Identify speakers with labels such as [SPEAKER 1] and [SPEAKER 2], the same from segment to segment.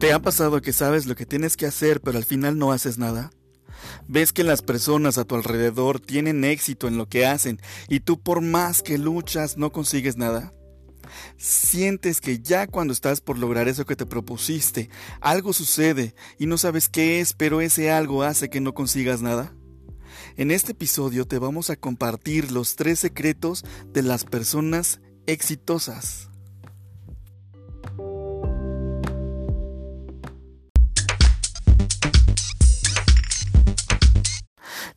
[SPEAKER 1] ¿Te ha pasado que sabes lo que tienes que hacer pero al final no haces nada? Ves que las personas a tu alrededor tienen éxito en lo que hacen y tú por más que luchas no consigues nada. Sientes que ya cuando estás por lograr eso que te propusiste, algo sucede y no sabes qué es, pero ese algo hace que no consigas nada. En este episodio te vamos a compartir los tres secretos de las personas exitosas.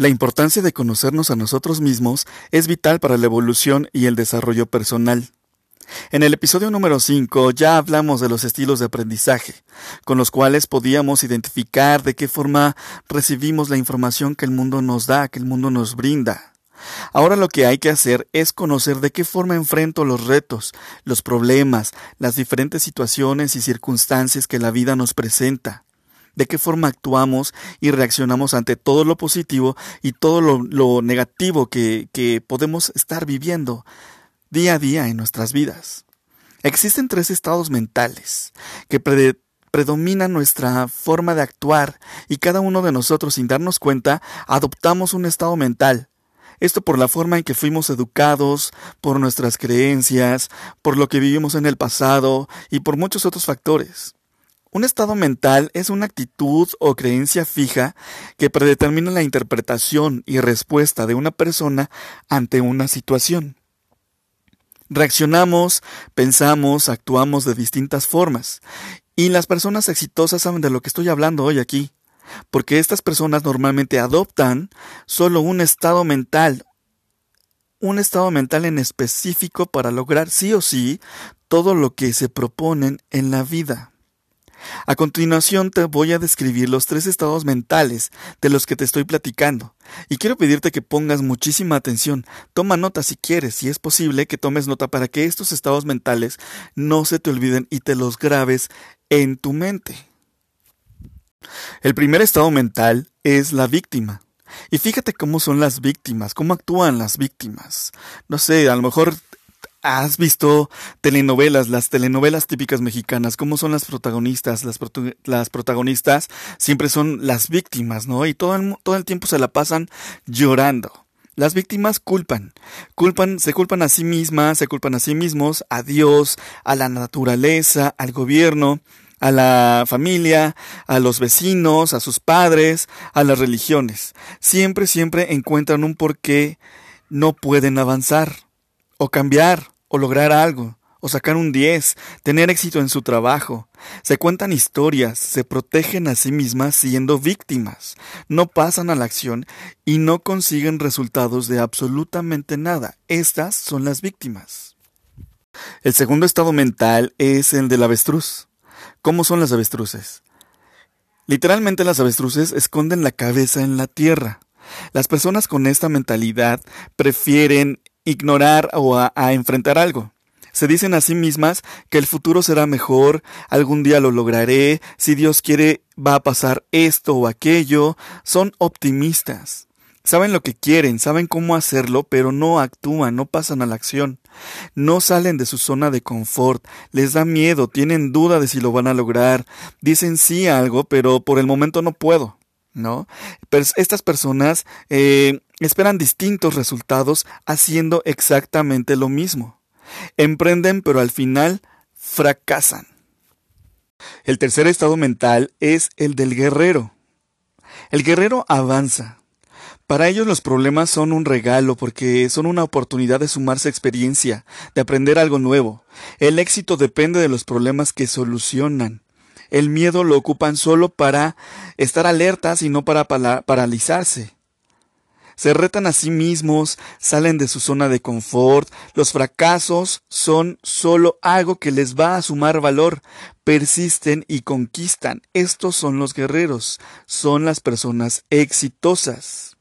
[SPEAKER 1] La importancia de conocernos a nosotros mismos es vital para la evolución y el desarrollo personal. En el episodio número 5 ya hablamos de los estilos de aprendizaje, con los cuales podíamos identificar de qué forma recibimos la información que el mundo nos da, que el mundo nos brinda. Ahora lo que hay que hacer es conocer de qué forma enfrento los retos, los problemas, las diferentes situaciones y circunstancias que la vida nos presenta de qué forma actuamos y reaccionamos ante todo lo positivo y todo lo, negativo que, podemos estar viviendo día a día en nuestras vidas. Existen tres estados mentales que predominan nuestra forma de actuar y cada uno de nosotros sin darnos cuenta adoptamos un estado mental. Esto por la forma en que fuimos educados, por nuestras creencias, por lo que vivimos en el pasado y por muchos otros factores. Un estado mental es una actitud o creencia fija que predetermina la interpretación y respuesta de una persona ante una situación. Reaccionamos, pensamos, actuamos de distintas formas. Y las personas exitosas saben de lo que estoy hablando hoy aquí, porque estas personas normalmente adoptan solo un estado mental, un estado mental en específico para lograr sí o sí todo lo que se proponen en la vida. A continuación te voy a describir los tres estados mentales de los que te estoy platicando, y quiero pedirte que pongas muchísima atención. Toma nota si quieres, si es posible que tomes nota para que estos estados mentales no se te olviden y te los grabes en tu mente. El primer estado mental es la víctima. Y fíjate cómo son las víctimas, cómo actúan las víctimas. No sé, a lo mejor ¿Has visto telenovelas, las telenovelas típicas mexicanas? ¿Cómo son las protagonistas? Las, protagonistas siempre son las víctimas, ¿no? Y todo el, todo el tiempo se la pasan llorando. Las víctimas culpan, culpan, se culpan a sí mismas, se culpan a sí mismos, a Dios, a la naturaleza, al gobierno, a la familia, a los vecinos, a sus padres, a las religiones. Siempre, siempre encuentran un porqué no pueden avanzar o cambiar, o lograr algo, o sacar un 10, tener éxito en su trabajo. Se cuentan historias, se protegen a sí mismas siendo víctimas, no pasan a la acción y no consiguen resultados de absolutamente nada. Estas son las víctimas. El segundo estado mental es el del avestruz. ¿Cómo son las avestruces? Literalmente las avestruces esconden la cabeza en la tierra. Las personas con esta mentalidad prefieren ignorar o a, enfrentar algo. Se dicen a sí mismas que el futuro será mejor, algún día lo lograré, si Dios quiere va a pasar esto o aquello. Son optimistas. Saben lo que quieren, saben cómo hacerlo, pero no actúan, no pasan a la acción. No salen de su zona de confort, les da miedo, tienen duda de si lo van a lograr, dicen sí a algo, pero por el momento no puedo. ¿no? Pero estas personas eh, esperan distintos resultados haciendo exactamente lo mismo. Emprenden pero al final fracasan. El tercer estado mental es el del guerrero. El guerrero avanza. Para ellos los problemas son un regalo porque son una oportunidad de sumarse experiencia, de aprender algo nuevo. El éxito depende de los problemas que solucionan. El miedo lo ocupan solo para estar alertas y no para paralizarse. Se retan a sí mismos, salen de su zona de confort, los fracasos son solo algo que les va a sumar valor, persisten y conquistan. Estos son los guerreros, son las personas exitosas.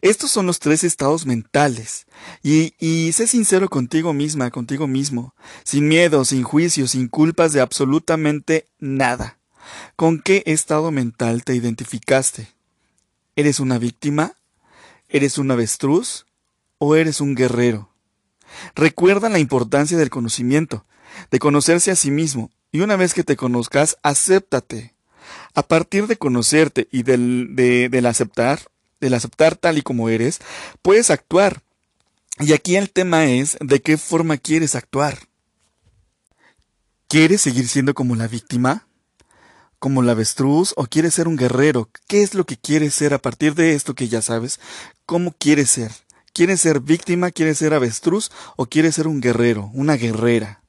[SPEAKER 1] Estos son los tres estados mentales. Y, y sé sincero contigo misma, contigo mismo, sin miedo, sin juicio, sin culpas de absolutamente nada. ¿Con qué estado mental te identificaste? ¿Eres una víctima? ¿Eres un avestruz? ¿O eres un guerrero? Recuerda la importancia del conocimiento, de conocerse a sí mismo Y una vez que te conozcas, acéptate. A partir de conocerte y del, de, del aceptar, del aceptar tal y como eres, puedes actuar. Y aquí el tema es de qué forma quieres actuar. ¿Quieres seguir siendo como la víctima? ¿Como la avestruz? ¿O quieres ser un guerrero? ¿Qué es lo que quieres ser a partir de esto que ya sabes? ¿Cómo quieres ser? ¿Quieres ser víctima? ¿Quieres ser avestruz? ¿O quieres ser un guerrero? Una guerrera?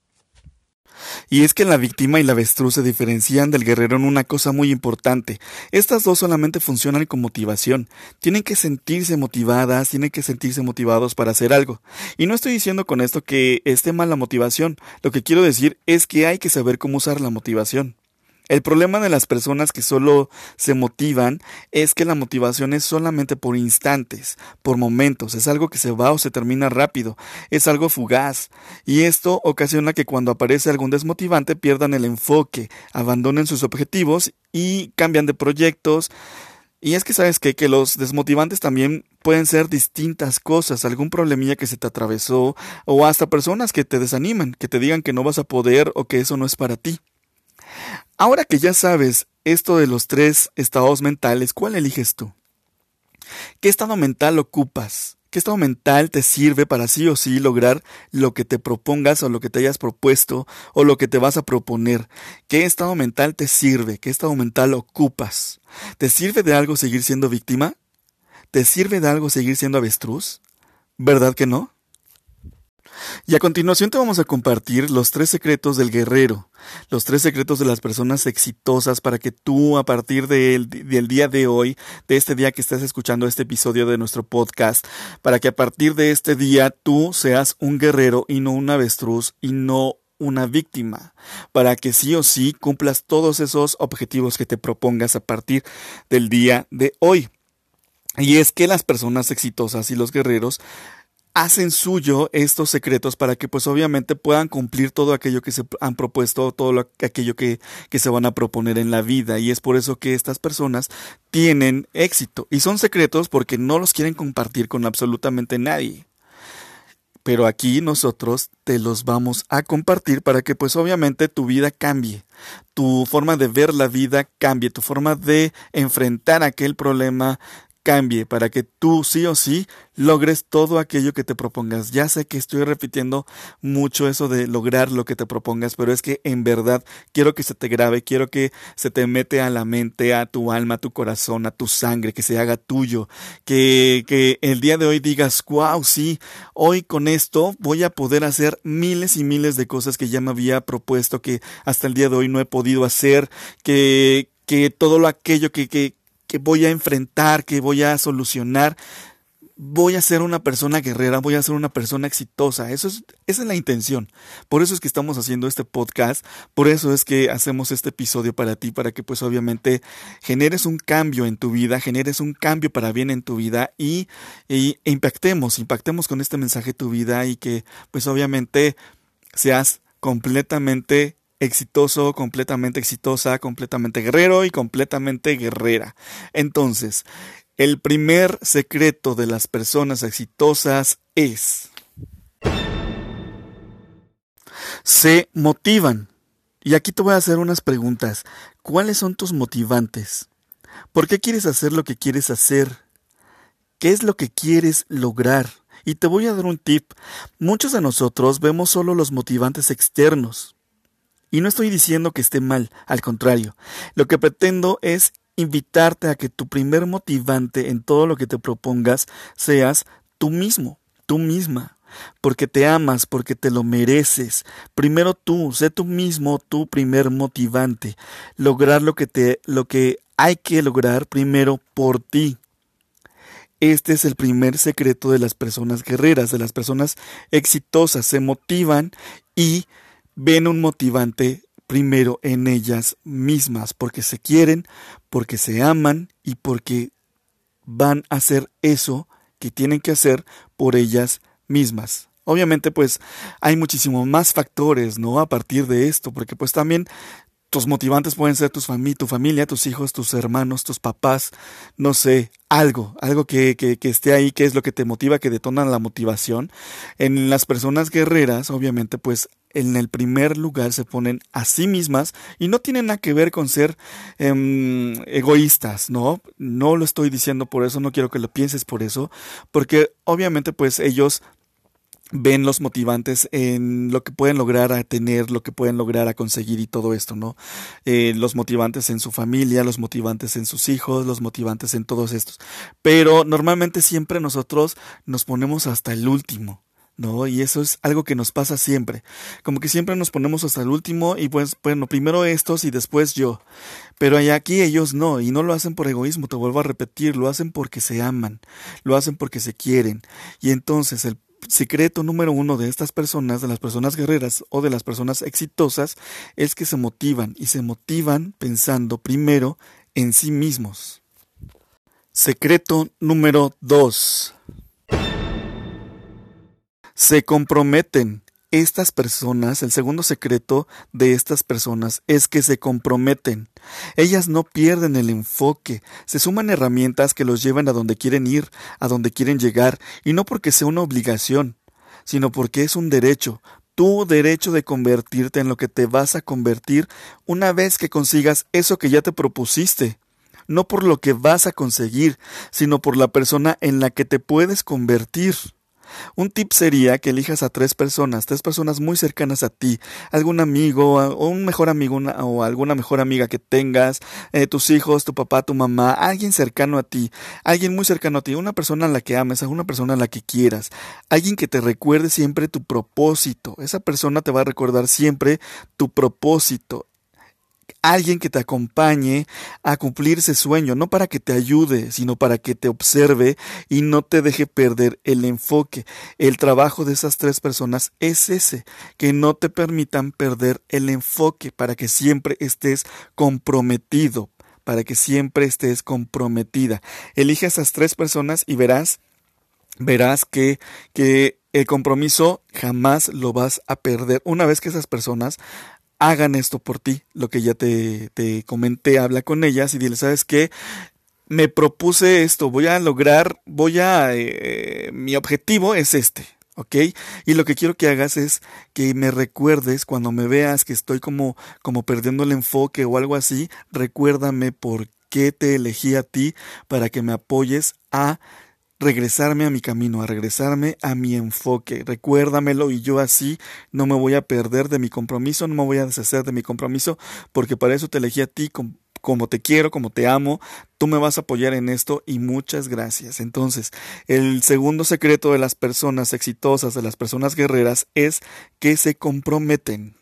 [SPEAKER 1] Y es que la víctima y la avestruz se diferencian del guerrero en una cosa muy importante. Estas dos solamente funcionan con motivación. Tienen que sentirse motivadas, tienen que sentirse motivados para hacer algo. Y no estoy diciendo con esto que esté mal la motivación. Lo que quiero decir es que hay que saber cómo usar la motivación. El problema de las personas que solo se motivan es que la motivación es solamente por instantes, por momentos, es algo que se va o se termina rápido, es algo fugaz, y esto ocasiona que cuando aparece algún desmotivante pierdan el enfoque, abandonen sus objetivos y cambian de proyectos. Y es que sabes que, que los desmotivantes también pueden ser distintas cosas, algún problemilla que se te atravesó, o hasta personas que te desaniman, que te digan que no vas a poder o que eso no es para ti. Ahora que ya sabes esto de los tres estados mentales, ¿cuál eliges tú? ¿Qué estado mental ocupas? ¿Qué estado mental te sirve para sí o sí lograr lo que te propongas o lo que te hayas propuesto o lo que te vas a proponer? ¿Qué estado mental te sirve? ¿Qué estado mental ocupas? ¿Te sirve de algo seguir siendo víctima? ¿Te sirve de algo seguir siendo avestruz? ¿Verdad que no? Y a continuación te vamos a compartir los tres secretos del guerrero, los tres secretos de las personas exitosas para que tú a partir del, día de hoy, de este día que estás escuchando este episodio de nuestro podcast, para que a partir de este día tú seas un guerrero y no un avestruz y no una víctima, para que sí o sí cumplas todos esos objetivos que te propongas a partir del día de hoy. Y es que las personas exitosas y los guerreros hacen suyo estos secretos para que pues obviamente puedan cumplir todo aquello que se han propuesto, todo aquello que, que se van a proponer en la vida. Y es por eso que estas personas tienen éxito. Y son secretos porque no los quieren compartir con absolutamente nadie. Pero aquí nosotros te los vamos a compartir para que pues obviamente tu vida cambie, tu forma de ver la vida cambie, tu forma de enfrentar aquel problema cambie para que tú sí o sí logres todo aquello que te propongas. Ya sé que estoy repitiendo mucho eso de lograr lo que te propongas, pero es que en verdad quiero que se te grabe, quiero que se te mete a la mente, a tu alma, a tu corazón, a tu sangre, que se haga tuyo, que, que el día de hoy digas, wow, sí, hoy con esto voy a poder hacer miles y miles de cosas que ya me había propuesto, que hasta el día de hoy no he podido hacer, que, que todo lo aquello que, que, que voy a enfrentar, que voy a solucionar, voy a ser una persona guerrera, voy a ser una persona exitosa. Eso es, esa es la intención. Por eso es que estamos haciendo este podcast, por eso es que hacemos este episodio para ti, para que pues obviamente generes un cambio en tu vida, generes un cambio para bien en tu vida y, y e impactemos, impactemos con este mensaje tu vida y que pues obviamente seas completamente exitoso, completamente exitosa, completamente guerrero y completamente guerrera. Entonces, el primer secreto de las personas exitosas es se motivan. Y aquí te voy a hacer unas preguntas. ¿Cuáles son tus motivantes? ¿Por qué quieres hacer lo que quieres hacer? ¿Qué es lo que quieres lograr? Y te voy a dar un tip. Muchos de nosotros vemos solo los motivantes externos, y no estoy diciendo que esté mal, al contrario. Lo que pretendo es invitarte a que tu primer motivante en todo lo que te propongas seas tú mismo, tú misma. Porque te amas, porque te lo mereces. Primero tú, sé tú mismo tu primer motivante. Lograr lo que te, lo que hay que lograr primero por ti. Este es el primer secreto de las personas guerreras, de las personas exitosas. Se motivan y ven un motivante primero en ellas mismas, porque se quieren, porque se aman y porque van a hacer eso que tienen que hacer por ellas mismas. Obviamente, pues hay muchísimo más factores, ¿no? A partir de esto, porque pues también tus motivantes pueden ser tus tu familia, tus hijos, tus hermanos, tus papás, no sé, algo, algo que, que, que, esté ahí, que es lo que te motiva, que detona la motivación. En las personas guerreras, obviamente, pues en el primer lugar se ponen a sí mismas y no tienen nada que ver con ser em, egoístas, ¿no? No lo estoy diciendo por eso, no quiero que lo pienses por eso, porque obviamente pues ellos ven los motivantes en lo que pueden lograr a tener, lo que pueden lograr a conseguir y todo esto, ¿no? Eh, los motivantes en su familia, los motivantes en sus hijos, los motivantes en todos estos. Pero normalmente siempre nosotros nos ponemos hasta el último. ¿No? Y eso es algo que nos pasa siempre. Como que siempre nos ponemos hasta el último y pues, bueno, primero estos y después yo. Pero aquí ellos no, y no lo hacen por egoísmo, te vuelvo a repetir, lo hacen porque se aman, lo hacen porque se quieren. Y entonces el secreto número uno de estas personas, de las personas guerreras o de las personas exitosas, es que se motivan y se motivan pensando primero en sí mismos. Secreto número dos. Se comprometen estas personas, el segundo secreto de estas personas es que se comprometen. Ellas no pierden el enfoque, se suman herramientas que los llevan a donde quieren ir, a donde quieren llegar, y no porque sea una obligación, sino porque es un derecho, tu derecho de convertirte en lo que te vas a convertir una vez que consigas eso que ya te propusiste no por lo que vas a conseguir, sino por la persona en la que te puedes convertir. Un tip sería que elijas a tres personas, tres personas muy cercanas a ti, algún amigo o un mejor amigo o alguna mejor amiga que tengas, eh, tus hijos, tu papá, tu mamá, alguien cercano a ti, alguien muy cercano a ti, una persona a la que ames, una persona a la que quieras, alguien que te recuerde siempre tu propósito. Esa persona te va a recordar siempre tu propósito alguien que te acompañe a cumplir ese sueño, no para que te ayude, sino para que te observe y no te deje perder el enfoque. El trabajo de esas tres personas es ese, que no te permitan perder el enfoque para que siempre estés comprometido, para que siempre estés comprometida. Elige a esas tres personas y verás, verás que, que el compromiso jamás lo vas a perder. Una vez que esas personas hagan esto por ti, lo que ya te, te comenté, habla con ellas y dile, ¿sabes qué? Me propuse esto, voy a lograr, voy a, eh, mi objetivo es este, ¿ok? Y lo que quiero que hagas es que me recuerdes cuando me veas que estoy como, como perdiendo el enfoque o algo así, recuérdame por qué te elegí a ti para que me apoyes a regresarme a mi camino, a regresarme a mi enfoque. Recuérdamelo y yo así no me voy a perder de mi compromiso, no me voy a deshacer de mi compromiso, porque para eso te elegí a ti como te quiero, como te amo, tú me vas a apoyar en esto y muchas gracias. Entonces, el segundo secreto de las personas exitosas, de las personas guerreras, es que se comprometen.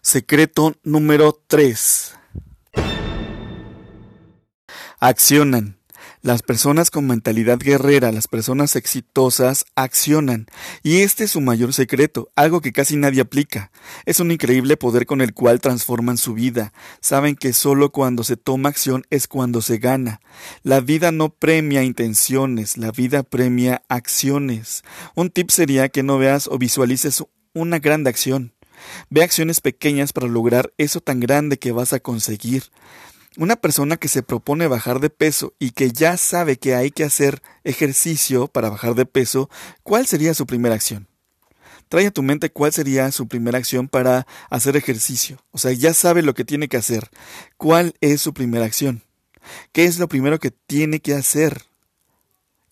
[SPEAKER 1] Secreto número 3. Accionan. Las personas con mentalidad guerrera, las personas exitosas, accionan. Y este es su mayor secreto, algo que casi nadie aplica. Es un increíble poder con el cual transforman su vida. Saben que solo cuando se toma acción es cuando se gana. La vida no premia intenciones, la vida premia acciones. Un tip sería que no veas o visualices una grande acción. Ve acciones pequeñas para lograr eso tan grande que vas a conseguir. Una persona que se propone bajar de peso y que ya sabe que hay que hacer ejercicio para bajar de peso, ¿cuál sería su primera acción? Trae a tu mente cuál sería su primera acción para hacer ejercicio. O sea, ya sabe lo que tiene que hacer. ¿Cuál es su primera acción? ¿Qué es lo primero que tiene que hacer?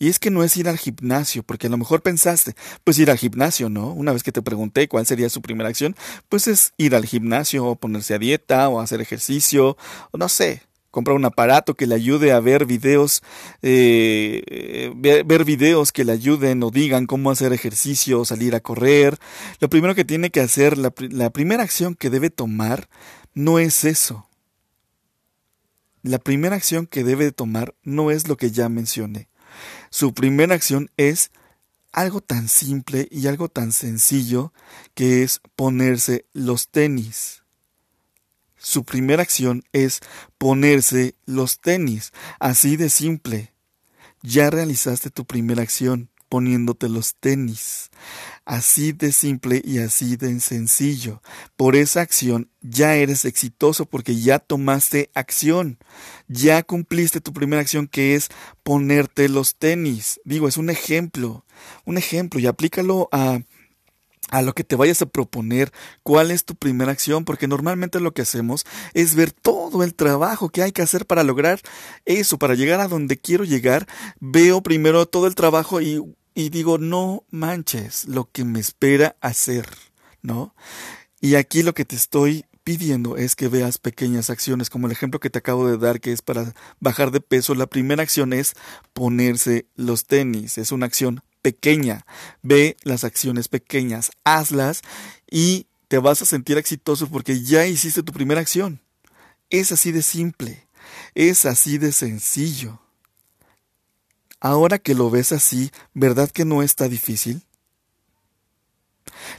[SPEAKER 1] Y es que no es ir al gimnasio, porque a lo mejor pensaste, pues ir al gimnasio, ¿no? Una vez que te pregunté cuál sería su primera acción, pues es ir al gimnasio o ponerse a dieta o hacer ejercicio, o no sé, comprar un aparato que le ayude a ver videos, eh, ver, videos que le ayuden o digan cómo hacer ejercicio, salir a correr. Lo primero que tiene que hacer, la, la primera acción que debe tomar, no es eso. La primera acción que debe tomar no es lo que ya mencioné. Su primera acción es algo tan simple y algo tan sencillo que es ponerse los tenis. Su primera acción es ponerse los tenis, así de simple. Ya realizaste tu primera acción poniéndote los tenis. Así de simple y así de sencillo. Por esa acción ya eres exitoso porque ya tomaste acción. Ya cumpliste tu primera acción que es ponerte los tenis. Digo, es un ejemplo. Un ejemplo y aplícalo a a lo que te vayas a proponer, cuál es tu primera acción, porque normalmente lo que hacemos es ver todo el trabajo que hay que hacer para lograr eso, para llegar a donde quiero llegar, veo primero todo el trabajo y, y digo, no manches lo que me espera hacer, ¿no? Y aquí lo que te estoy pidiendo es que veas pequeñas acciones, como el ejemplo que te acabo de dar, que es para bajar de peso. La primera acción es ponerse los tenis, es una acción pequeña. Ve las acciones pequeñas, hazlas y te vas a sentir exitoso porque ya hiciste tu primera acción. Es así de simple, es así de sencillo. Ahora que lo ves así, ¿verdad que no está difícil?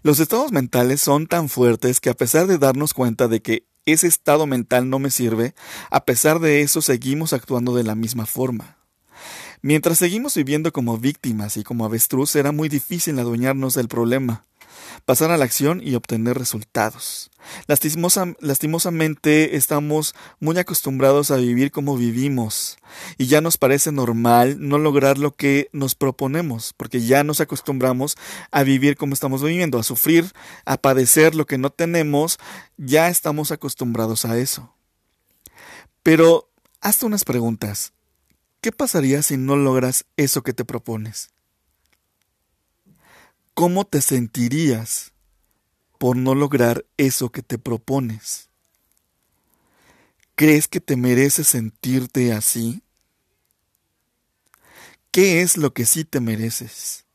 [SPEAKER 1] Los estados mentales son tan fuertes que a pesar de darnos cuenta de que ese estado mental no me sirve, a pesar de eso seguimos actuando de la misma forma. Mientras seguimos viviendo como víctimas y como avestruz, será muy difícil adueñarnos del problema, pasar a la acción y obtener resultados. lastimosamente estamos muy acostumbrados a vivir como vivimos y ya nos parece normal no lograr lo que nos proponemos, porque ya nos acostumbramos a vivir como estamos viviendo, a sufrir, a padecer lo que no tenemos, ya estamos acostumbrados a eso. Pero hazte unas preguntas. ¿Qué pasaría si no logras eso que te propones? ¿Cómo te sentirías por no lograr eso que te propones? ¿Crees que te mereces sentirte así? ¿Qué es lo que sí te mereces?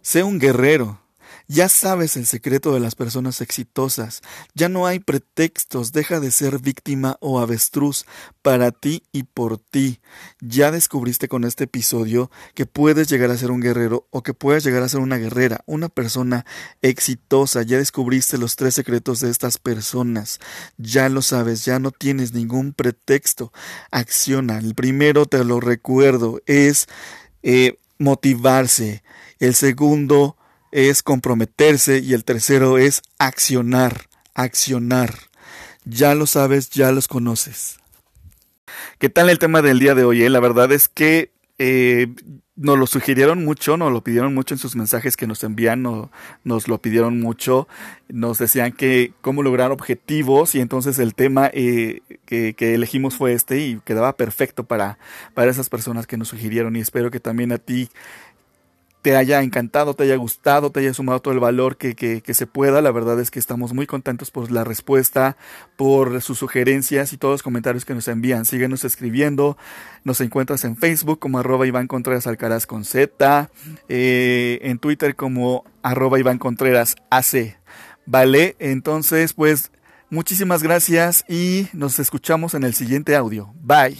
[SPEAKER 1] Sé un guerrero, ya sabes el secreto de las personas exitosas. Ya no hay pretextos. Deja de ser víctima o avestruz para ti y por ti. Ya descubriste con este episodio que puedes llegar a ser un guerrero o que puedes llegar a ser una guerrera, una persona exitosa. Ya descubriste los tres secretos de estas personas. Ya lo sabes, ya no tienes ningún pretexto. Acciona. El primero, te lo recuerdo, es eh, motivarse. El segundo, es comprometerse y el tercero es accionar, accionar. Ya lo sabes, ya los conoces. ¿Qué tal el tema del día de hoy? Eh? La verdad es que eh, nos lo sugirieron mucho, nos lo pidieron mucho en sus mensajes que nos envían, nos lo pidieron mucho, nos decían que cómo lograr objetivos y entonces el tema eh, que, que, elegimos fue este y quedaba perfecto para, para esas personas que nos sugirieron y espero que también a ti te haya encantado, te haya gustado, te haya sumado todo el valor que, que, se pueda. La verdad es que estamos muy contentos por la respuesta, por sus sugerencias y todos los comentarios que nos envían. Síguenos escribiendo. Nos encuentras en Facebook como arroba Iván Contreras Alcaraz con Z, eh, en Twitter como arroba Iván Contreras AC. Vale, entonces pues muchísimas gracias y nos escuchamos en el siguiente audio. Bye.